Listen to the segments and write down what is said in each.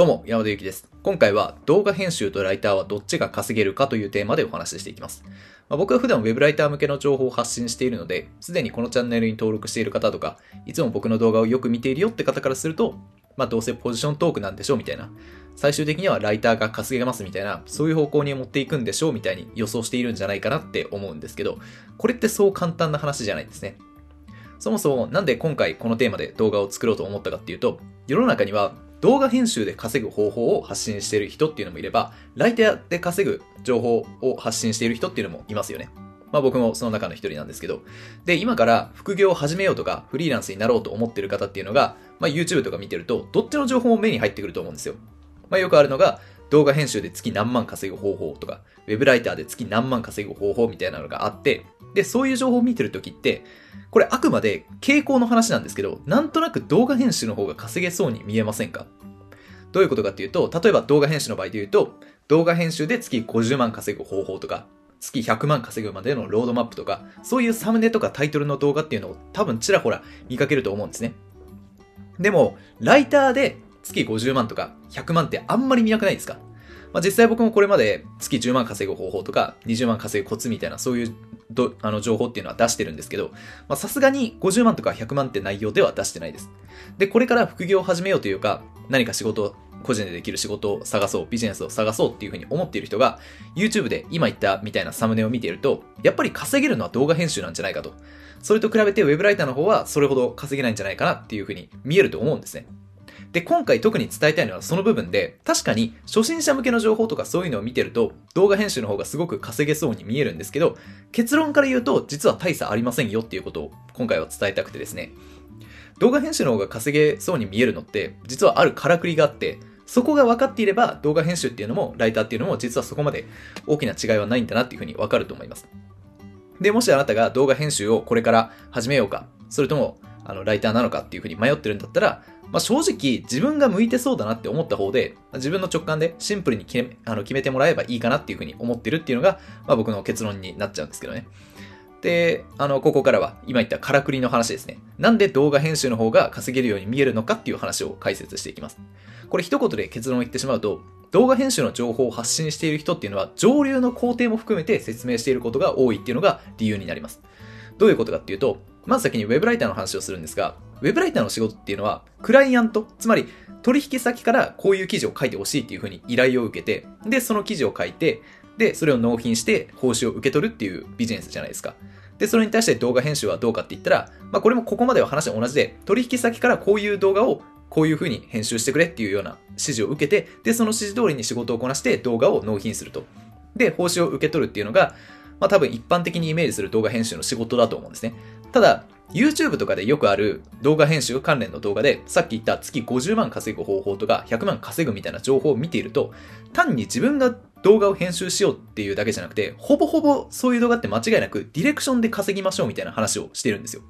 どうも、山田ゆきです。今回は動画編集とライターはどっちが稼げるかというテーマでお話ししていきます。まあ、僕は普段ウェブライター向けの情報を発信しているので、すでにこのチャンネルに登録している方とか、いつも僕の動画をよく見ているよって方からすると、まあどうせポジショントークなんでしょうみたいな。最終的にはライターが稼げますみたいな、そういう方向に持っていくんでしょうみたいに予想しているんじゃないかなって思うんですけど、これってそう簡単な話じゃないですね。そもそもなんで今回このテーマで動画を作ろうと思ったかっていうと、世の中には動画編集で稼ぐ方法を発信している人っていうのもいれば、ライターで稼ぐ情報を発信している人っていうのもいますよね。まあ僕もその中の一人なんですけど。で、今から副業を始めようとか、フリーランスになろうと思ってる方っていうのが、まあ YouTube とか見てると、どっちの情報も目に入ってくると思うんですよ。まあよくあるのが、動画編集で月何万稼ぐ方法とか、ウェブライターで月何万稼ぐ方法みたいなのがあって、で、そういう情報を見てるときって、これあくまで傾向の話なんですけど、なんとなく動画編集の方が稼げそうに見えませんか？どういうことかっていうと、例えば動画編集の場合で言うと、動画編集で月50万稼ぐ方法とか、月100万稼ぐまでのロードマップとか、そういうサムネとかタイトルの動画っていうのを多分ちらほら見かけると思うんですね。でも、ライターで月50万とか100万ってあんまり見なくないですか？まあ、実際僕もこれまで月10万稼ぐ方法とか20万稼ぐコツみたいなそういうどあの情報っていうのは出してるんですけど、さすがに50万とか100万って内容では出してないです。で、これから副業を始めようというか、何か仕事、個人でできる仕事を探そう、ビジネスを探そうっていうふうに思っている人が、YouTube で今言ったみたいなサムネを見ていると、やっぱり稼げるのは動画編集なんじゃないかと。それと比べて Web ライターの方はそれほど稼げないんじゃないかなっていうふうに見えると思うんですね。で、今回特に伝えたいのはその部分で、確かに初心者向けの情報とかそういうのを見てると、動画編集の方がすごく稼げそうに見えるんですけど、結論から言うと、実は大差ありませんよっていうことを今回は伝えたくてですね。動画編集の方が稼げそうに見えるのって、実はあるからくりがあって、そこが分かっていれば、動画編集っていうのも、ライターっていうのも、実はそこまで大きな違いはないんだなっていうふうに分かると思います。で、もしあなたが動画編集をこれから始めようか、それとも、あの、ライターなのかっていうふうに迷ってるんだったら、まあ、正直自分が向いてそうだなって思った方で、自分の直感でシンプルに決めあの決めてもらえばいいかなっていうふうに思ってるっていうのが、まあ、僕の結論になっちゃうんですけどね。で、あの、ここからは今言ったからくりの話ですね。なんで動画編集の方が稼げるように見えるのかっていう話を解説していきます。これ一言で結論を言ってしまうと、動画編集の情報を発信している人っていうのは上流の工程も含めて説明していることが多いっていうのが理由になります。どういうことかっていうと、まず先に Web ライターの話をするんですが、ウェブライターの仕事っていうのは、クライアント、つまり取引先からこういう記事を書いてほしいっていうふうに依頼を受けて、で、その記事を書いて、で、それを納品して報酬を受け取るっていうビジネスじゃないですか。で、それに対して動画編集はどうかって言ったら、まあこれもここまでは話は同じで、取引先からこういう動画をこういうふうに編集してくれっていうような指示を受けて、で、その指示通りに仕事をこなして動画を納品すると。で、報酬を受け取るっていうのが、まあ多分一般的にイメージする動画編集の仕事だと思うんですね。ただ、YouTube とかでよくある動画編集関連の動画で、さっき言った月50万稼ぐ方法とか100万稼ぐみたいな情報を見ていると、単に自分が動画を編集しようっていうだけじゃなくて、ほぼほぼそういう動画って間違いなくディレクションで稼ぎましょうみたいな話をしてるんですよ。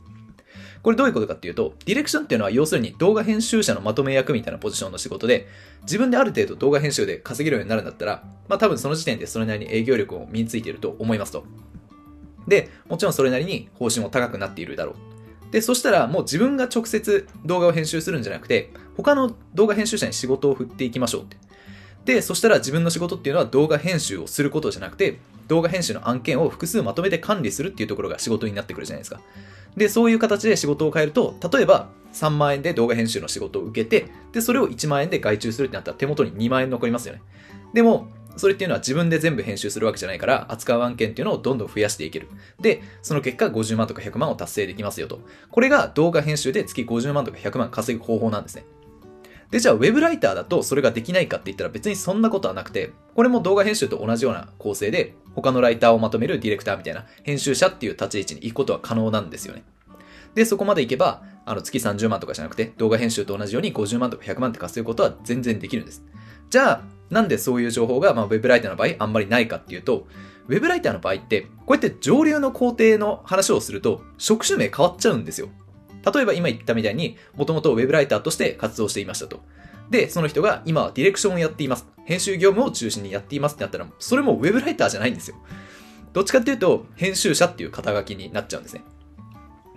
これどういうことかっていうと、ディレクションっていうのは要するに動画編集者のまとめ役みたいなポジションの仕事で、自分である程度動画編集で稼げるようになるんだったら、まあ多分その時点でそれなりに営業力を身についていると思いますと。で、もちろんそれなりに報酬も高くなっているだろう。で、そしたらもう自分が直接動画を編集するんじゃなくて、他の動画編集者に仕事を振っていきましょうって。で、そしたら自分の仕事っていうのは動画編集をすることじゃなくて、動画編集の案件を複数まとめて管理するっていうところが仕事になってくるじゃないですか。で、そういう形で仕事を変えると、例えば3万円で動画編集の仕事を受けて、で、それを1万円で外注するってなったら手元に2万円残りますよね。でも、それっていうのは自分で全部編集するわけじゃないから、扱う案件っていうのをどんどん増やしていける。で、その結果50万とか100万を達成できますよと。これが動画編集で月50万とか100万稼ぐ方法なんですね。で、じゃあ Web ライターだとそれができないかって言ったら別にそんなことはなくて、これも動画編集と同じような構成で、他のライターをまとめるディレクターみたいな編集者っていう立ち位置に行くことは可能なんですよね。で、そこまで行けば、あの月30万とかじゃなくて、動画編集と同じように50万とか100万って稼ぐことは全然できるんです。じゃあ、なんでそういう情報が、まあ、ウェブライターの場合あんまりないかっていうと、ウェブライターの場合って、こうやって上流の工程の話をすると、職種名変わっちゃうんですよ。例えば今言ったみたいに、もともとウェブライターとして活動していましたと。で、その人が今はディレクションをやっています。編集業務を中心にやっていますってなったら、それもウェブライターじゃないんですよ。どっちかっていうと、編集者っていう肩書きになっちゃうんですね。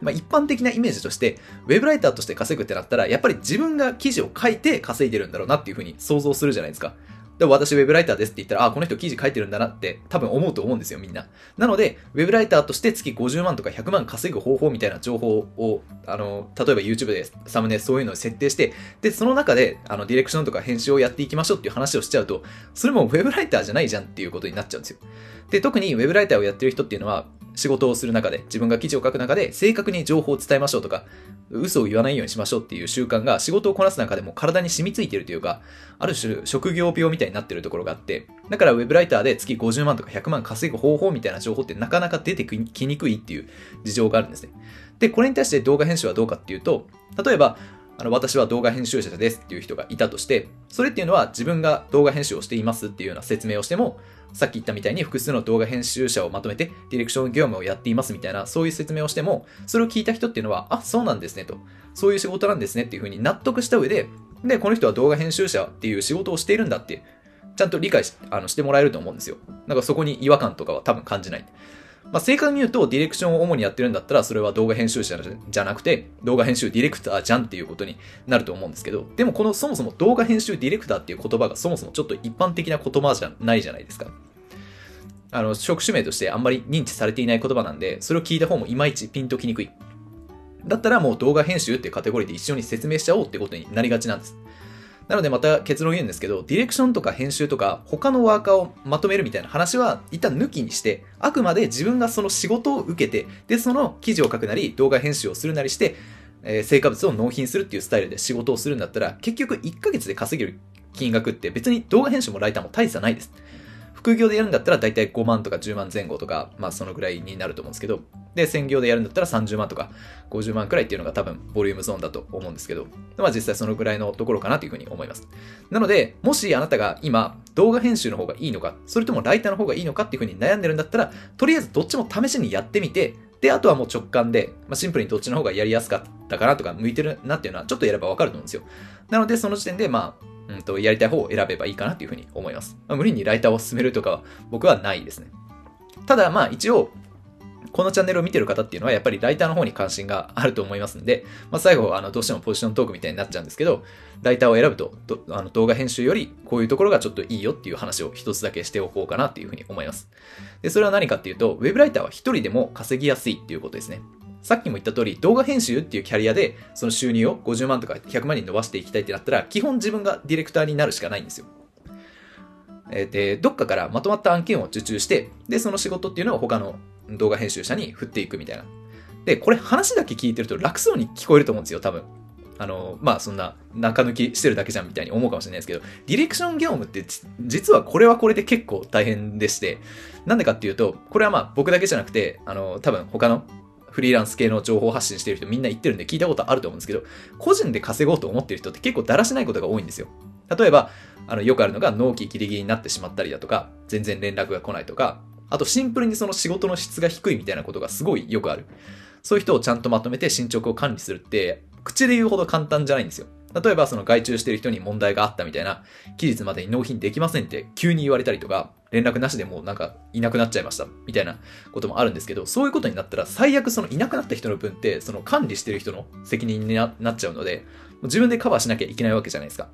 まあ、一般的なイメージとして、ウェブライターとして稼ぐってなったら、やっぱり自分が記事を書いて稼いでるんだろうなっていうふうに想像するじゃないですか。でも私ウェブライターですって言ったら、あ、この人記事書いてるんだなって多分思うと思うんですよ、みんな。なので、ウェブライターとして月50万とか100万稼ぐ方法みたいな情報を、あの、例えば YouTube でサムネそういうのを設定して、で、その中で、あの、ディレクションとか編集をやっていきましょうっていう話をしちゃうと、それもウェブライターじゃないじゃんっていうことになっちゃうんですよ。で、特にウェブライターをやってる人っていうのは、仕事をする中で、自分が記事を書く中で、正確に情報を伝えましょうとか、嘘を言わないようにしましょうっていう習慣が仕事をこなす中でも体に染みついているというか、ある種職業病みたいになってるところがあって、だからウェブライターで月50万とか100万稼ぐ方法みたいな情報ってなかなか出てきにくいっていう事情があるんですね。で、これに対して動画編集はどうかっていうと、例えば、あの私は動画編集者ですっていう人がいたとして、それっていうのは自分が動画編集をしていますっていうような説明をしても、さっき言ったみたいに複数の動画編集者をまとめてディレクション業務をやっていますみたいな、そういう説明をしても、それを聞いた人っていうのは、あ、そうなんですねと。そういう仕事なんですねっていうふうに納得した上で、で、この人は動画編集者っていう仕事をしているんだって、ちゃんと理解しあのしてもらえると思うんですよ。なんかそこに違和感とかは多分感じない。まあ、正確に言うと、ディレクションを主にやってるんだったら、それは動画編集者じゃなくて、動画編集ディレクターじゃんっていうことになると思うんですけど、でもこのそもそも動画編集ディレクターっていう言葉がそもそもちょっと一般的な言葉じゃないじゃないですか。あの、職種名としてあんまり認知されていない言葉なんで、それを聞いた方もいまいちピンときにくい。だったらもう動画編集っていうカテゴリーで一緒に説明しちゃおうってことになりがちなんです。なのでまた結論言うんですけど、ディレクションとか編集とか他のワーカーをまとめるみたいな話は一旦抜きにして、あくまで自分がその仕事を受けて、で、その記事を書くなり、動画編集をするなりして、えー、成果物を納品するっていうスタイルで仕事をするんだったら、結局1ヶ月で稼げる金額って別に動画編集もライターも大差ないです。副業でやるんだったら大体5万とか10万前後とか、まあそのぐらいになると思うんですけど、で、専業でやるんだったら30万とか50万くらいっていうのが多分ボリュームゾーンだと思うんですけど、まあ実際そのぐらいのところかなというふうに思います。なので、もしあなたが今動画編集の方がいいのか、それともライターの方がいいのかっていうふうに悩んでるんだったら、とりあえずどっちも試しにやってみて、で、あとはもう直感で、まあ、シンプルにどっちの方がやりやすかったかなとか、向いてるなっていうのはちょっとやればわかると思うんですよ。なので、その時点で、まあ、うんと、やりたい方を選べばいいかなというふうに思います。まあ、無理にライターを進めるとかは僕はないですね。ただ、まあ一応、このチャンネルを見てる方っていうのはやっぱりライターの方に関心があると思いますんで、まあ、最後あのどうしてもポジショントークみたいになっちゃうんですけど、ライターを選ぶとあの動画編集よりこういうところがちょっといいよっていう話を一つだけしておこうかなっていうふうに思います。で、それは何かっていうと、ウェブライターは一人でも稼ぎやすいっていうことですね。さっきも言った通り、動画編集っていうキャリアで、その収入を50万とか100万に伸ばしていきたいってなったら、基本自分がディレクターになるしかないんですよ。えー、で、どっかからまとまった案件を受注して、で、その仕事っていうのを他の動画編集者に振っていくみたいな。で、これ話だけ聞いてると楽そうに聞こえると思うんですよ、多分。あの、まあそんな中抜きしてるだけじゃんみたいに思うかもしれないですけど、ディレクション業務って実はこれはこれで結構大変でして、なんでかっていうと、これはまあ僕だけじゃなくて、あの、多分他のフリーランス系の情報発信してる人みんな言ってるんで聞いたことあると思うんですけど、個人で稼ごうと思ってる人って結構だらしないことが多いんですよ。例えば、あの、よくあるのが納期ギリギリになってしまったりだとか、全然連絡が来ないとか、あとシンプルにその仕事の質が低いみたいなことがすごいよくある。そういう人をちゃんとまとめて進捗を管理するって、口で言うほど簡単じゃないんですよ。例えばその外注してる人に問題があったみたいな、期日までに納品できませんって急に言われたりとか、連絡なしでもうなんかいなくなっちゃいましたみたいなこともあるんですけど、そういうことになったら最悪そのいなくなった人の分ってその管理してる人の責任になっちゃうので、自分でカバーしなきゃいけないわけじゃないですか。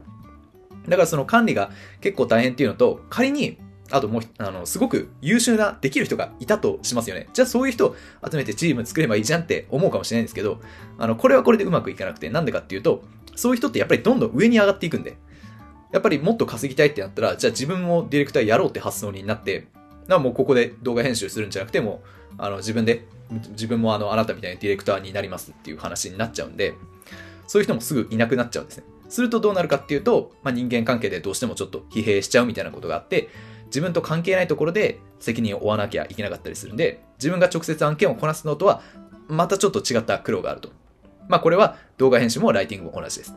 だからその管理が結構大変っていうのと、仮にあともう、あの、すごく優秀な、できる人がいたとしますよね。じゃあそういう人を集めてチーム作ればいいじゃんって思うかもしれないんですけど、あの、これはこれでうまくいかなくて、なんでかっていうと、そういう人ってやっぱりどんどん上に上がっていくんで、やっぱりもっと稼ぎたいってなったら、じゃあ自分もディレクターやろうって発想になって、なもうここで動画編集するんじゃなくても、あの自分で、自分もあのあなたみたいにディレクターになりますっていう話になっちゃうんで、そういう人もすぐいなくなっちゃうんですね。するとどうなるかっていうと、まあ、人間関係でどうしてもちょっと疲弊しちゃうみたいなことがあって、自分と関係ないところで責任を負わなきゃいけなかったりするんで、自分が直接案件をこなすのとは、またちょっと違った苦労があると。まあこれは動画編集もライティングも同じです。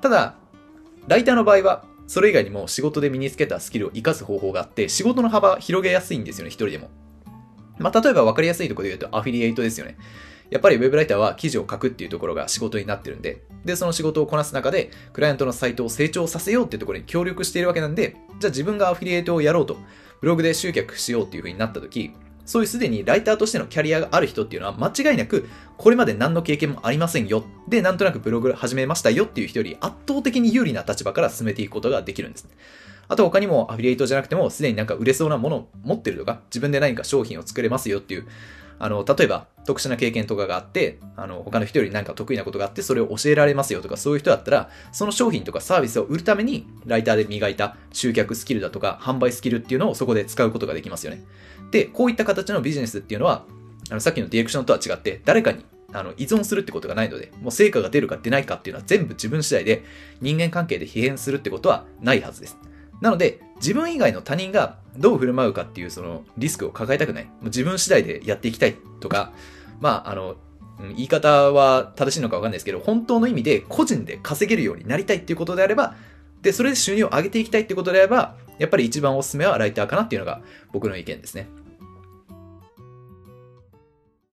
ただ、ライターの場合は、それ以外にも仕事で身につけたスキルを活かす方法があって、仕事の幅広げやすいんですよね、一人でも。まあ例えば分かりやすいところで言うとアフィリエイトですよね。やっぱりウェブライターは記事を書くっていうところが仕事になってるんで、で、その仕事をこなす中で、クライアントのサイトを成長させようっていうところに協力しているわけなんで、じゃあ自分がアフィリエイトをやろうと、ブログで集客しようっていう風になった時、そういうすでにライターとしてのキャリアがある人っていうのは間違いなくこれまで何の経験もありませんよ。で、なんとなくブログ始めましたよっていう人より圧倒的に有利な立場から進めていくことができるんです。あと他にもアフィリエイトじゃなくてもすでになんか売れそうなものを持ってるとか自分で何か商品を作れますよっていうあの、例えば特殊な経験とかがあって、あの、他の人より何か得意なことがあって、それを教えられますよとか、そういう人だったら、その商品とかサービスを売るために、ライターで磨いた集客スキルだとか、販売スキルっていうのをそこで使うことができますよね。で、こういった形のビジネスっていうのは、あの、さっきのディレクションとは違って、誰かにあの依存するってことがないので、もう成果が出るか出ないかっていうのは全部自分次第で人間関係で疲変するってことはないはずです。なので、自分以外の他人がどう振る舞うかっていうそのリスクを抱えたくない。もう自分次第でやっていきたいとか、まあ、あの、言い方は正しいのかわかんないですけど、本当の意味で個人で稼げるようになりたいっていうことであれば、で、それで収入を上げていきたいってことであれば、やっぱり一番おすすめはライターかなっていうのが僕の意見ですね。